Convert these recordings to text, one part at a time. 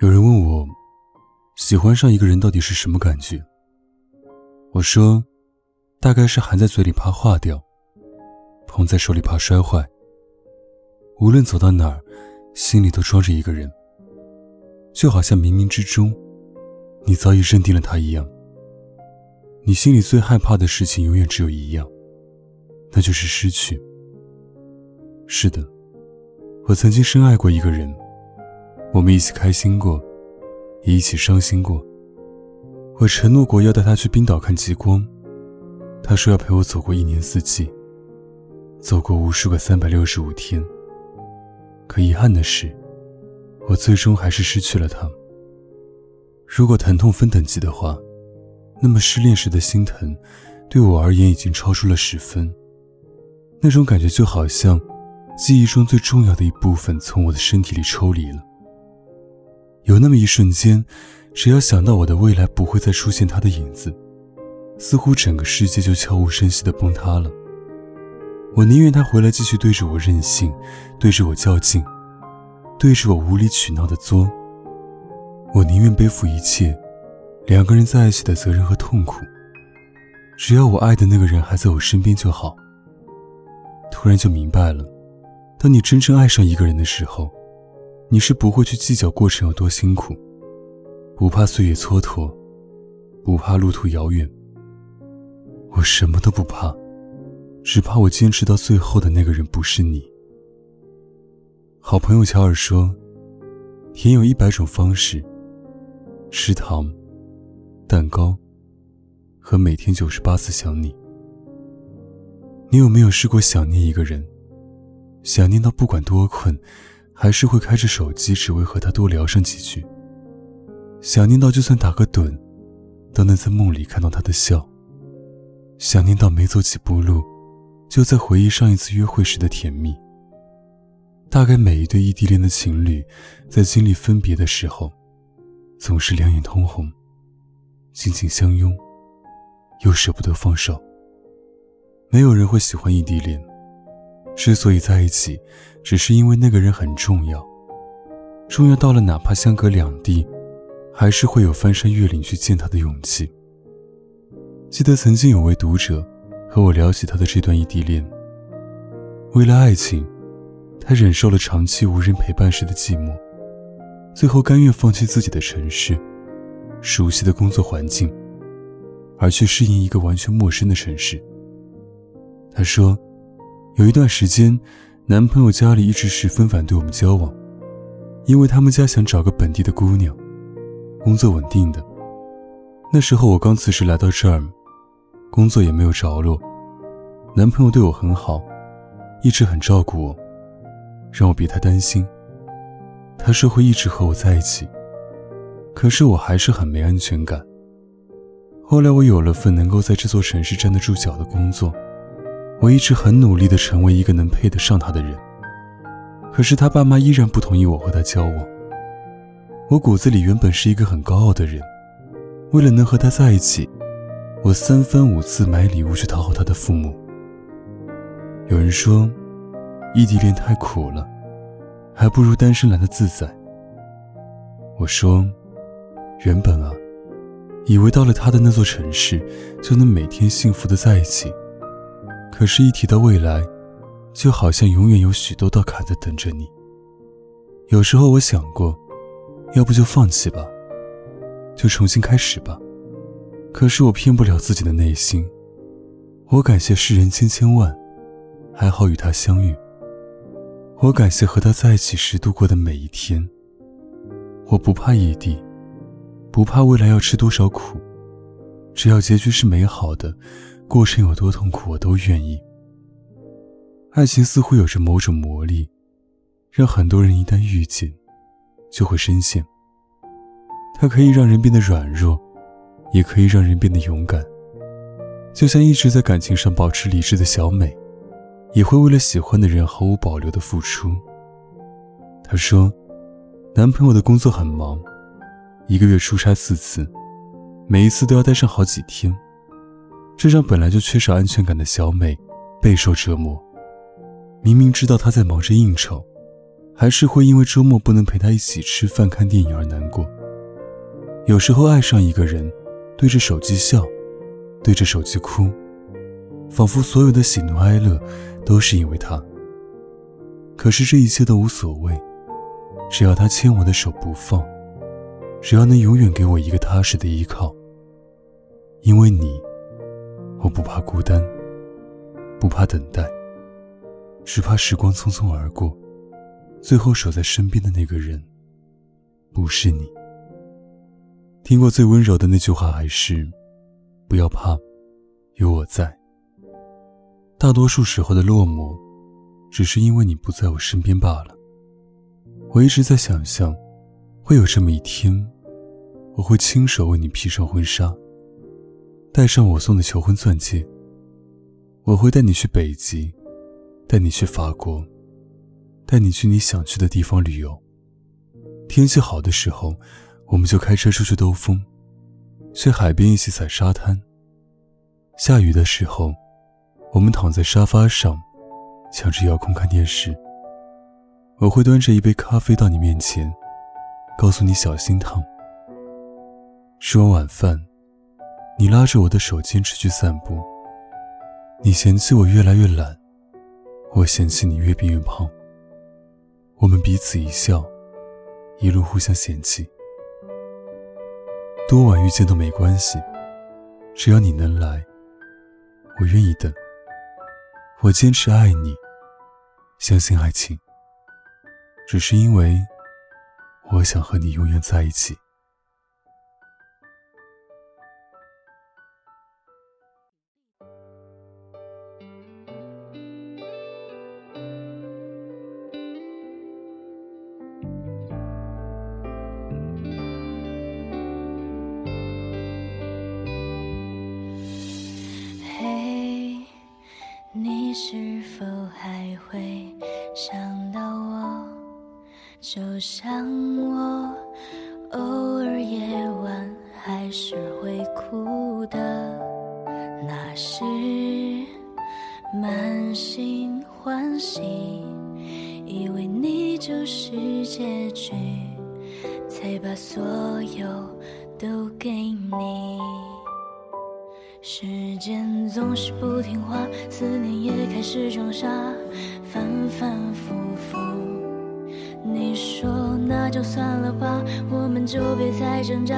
有人问我，喜欢上一个人到底是什么感觉？我说，大概是含在嘴里怕化掉，捧在手里怕摔坏。无论走到哪儿，心里都装着一个人，就好像冥冥之中。你早已认定了他一样。你心里最害怕的事情永远只有一样，那就是失去。是的，我曾经深爱过一个人，我们一起开心过，也一起伤心过。我承诺过要带他去冰岛看极光，他说要陪我走过一年四季，走过无数个三百六十五天。可遗憾的是，我最终还是失去了他。如果疼痛分等级的话，那么失恋时的心疼，对我而言已经超出了十分。那种感觉就好像记忆中最重要的一部分从我的身体里抽离了。有那么一瞬间，只要想到我的未来不会再出现他的影子，似乎整个世界就悄无声息地崩塌了。我宁愿他回来继续对着我任性，对着我较劲，对着我无理取闹的作。我宁愿背负一切，两个人在一起的责任和痛苦。只要我爱的那个人还在我身边就好。突然就明白了，当你真正爱上一个人的时候，你是不会去计较过程有多辛苦，不怕岁月蹉跎，不怕路途遥远。我什么都不怕，只怕我坚持到最后的那个人不是你。好朋友乔尔说：“甜有一百种方式。”吃糖、蛋糕和每天九十八次想你。你有没有试过想念一个人？想念到不管多困，还是会开着手机，只为和他多聊上几句。想念到就算打个盹，都能在梦里看到他的笑。想念到没走几步路，就在回忆上一次约会时的甜蜜。大概每一对异地恋的情侣，在经历分别的时候。总是两眼通红，紧紧相拥，又舍不得放手。没有人会喜欢异地恋，之所以在一起，只是因为那个人很重要，重要到了哪怕相隔两地，还是会有翻山越岭去见他的勇气。记得曾经有位读者和我聊起他的这段异地恋，为了爱情，他忍受了长期无人陪伴时的寂寞。最后甘愿放弃自己的城市，熟悉的工作环境，而去适应一个完全陌生的城市。他说，有一段时间，男朋友家里一直十分反对我们交往，因为他们家想找个本地的姑娘，工作稳定的。那时候我刚辞职来到这儿，工作也没有着落，男朋友对我很好，一直很照顾我，让我别太担心。他说会一直和我在一起，可是我还是很没安全感。后来我有了份能够在这座城市站得住脚的工作，我一直很努力地成为一个能配得上他的人。可是他爸妈依然不同意我和他交往。我骨子里原本是一个很高傲的人，为了能和他在一起，我三番五次买礼物去讨好他的父母。有人说，异地恋太苦了。还不如单身来的自在。我说，原本啊，以为到了他的那座城市，就能每天幸福的在一起。可是，一提到未来，就好像永远有许多道坎在等着你。有时候我想过，要不就放弃吧，就重新开始吧。可是我骗不了自己的内心。我感谢世人千千万，还好与他相遇。我感谢和他在一起时度过的每一天。我不怕异地，不怕未来要吃多少苦，只要结局是美好的，过程有多痛苦，我都愿意。爱情似乎有着某种魔力，让很多人一旦遇见，就会深陷。它可以让人变得软弱，也可以让人变得勇敢。就像一直在感情上保持理智的小美，也会为了喜欢的人毫无保留的付出。她说：“男朋友的工作很忙，一个月出差四次，每一次都要待上好几天，这让本来就缺少安全感的小美备受折磨。明明知道他在忙着应酬，还是会因为周末不能陪他一起吃饭看电影而难过。有时候爱上一个人，对着手机笑。”对着手机哭，仿佛所有的喜怒哀乐都是因为他。可是这一切都无所谓，只要他牵我的手不放，只要能永远给我一个踏实的依靠。因为你，我不怕孤单，不怕等待，只怕时光匆匆而过，最后守在身边的那个人，不是你。听过最温柔的那句话还是。不要怕，有我在。大多数时候的落寞，只是因为你不在我身边罢了。我一直在想象，会有这么一天，我会亲手为你披上婚纱，带上我送的求婚钻戒。我会带你去北极，带你去法国，带你去你想去的地方旅游。天气好的时候，我们就开车出去兜风。去海边一起踩沙滩。下雨的时候，我们躺在沙发上，抢着遥控看电视。我会端着一杯咖啡到你面前，告诉你小心烫。吃完晚饭，你拉着我的手坚持去散步。你嫌弃我越来越懒，我嫌弃你越变越胖。我们彼此一笑，一路互相嫌弃。多晚遇见都没关系，只要你能来，我愿意等。我坚持爱你，相信爱情，只是因为我想和你永远在一起。是否还会想到我？就像我，偶尔夜晚还是会哭的。那时满心欢喜，以为你就是结局，才把所有都给你。时间总是不听话，思念也开始装傻，反反复复。你说那就算了吧，我们就别再挣扎，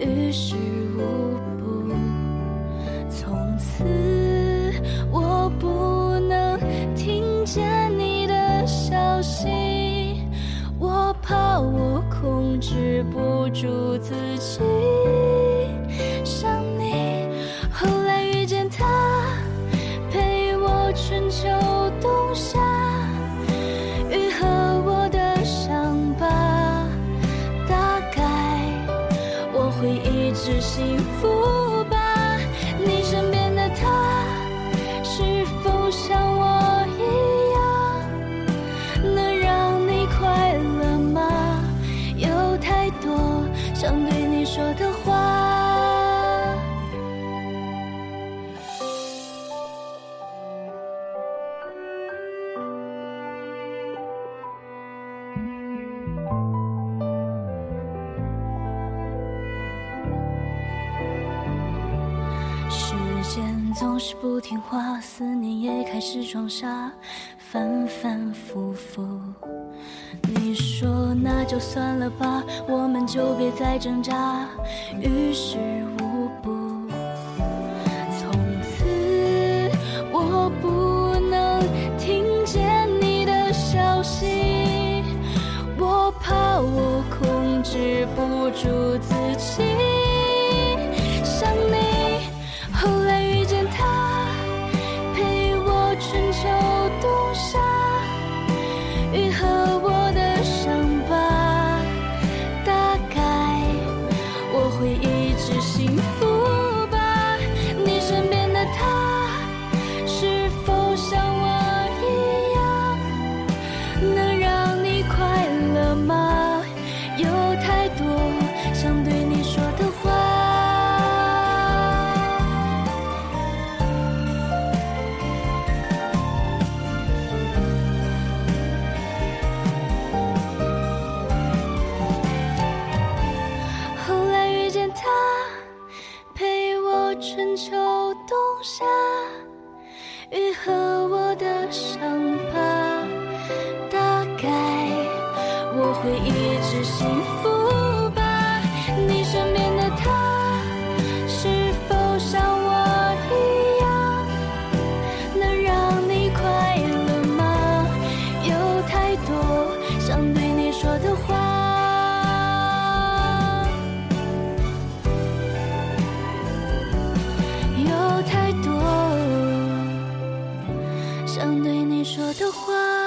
于事无补。从此我不能听见你的消息，我怕我控制不住自己。间总是不听话，思念也开始装傻，反反复复。你说那就算了吧，我们就别再挣扎，于事无补。从此我不能听见你的消息，我怕我控制不住自，想对你说的话。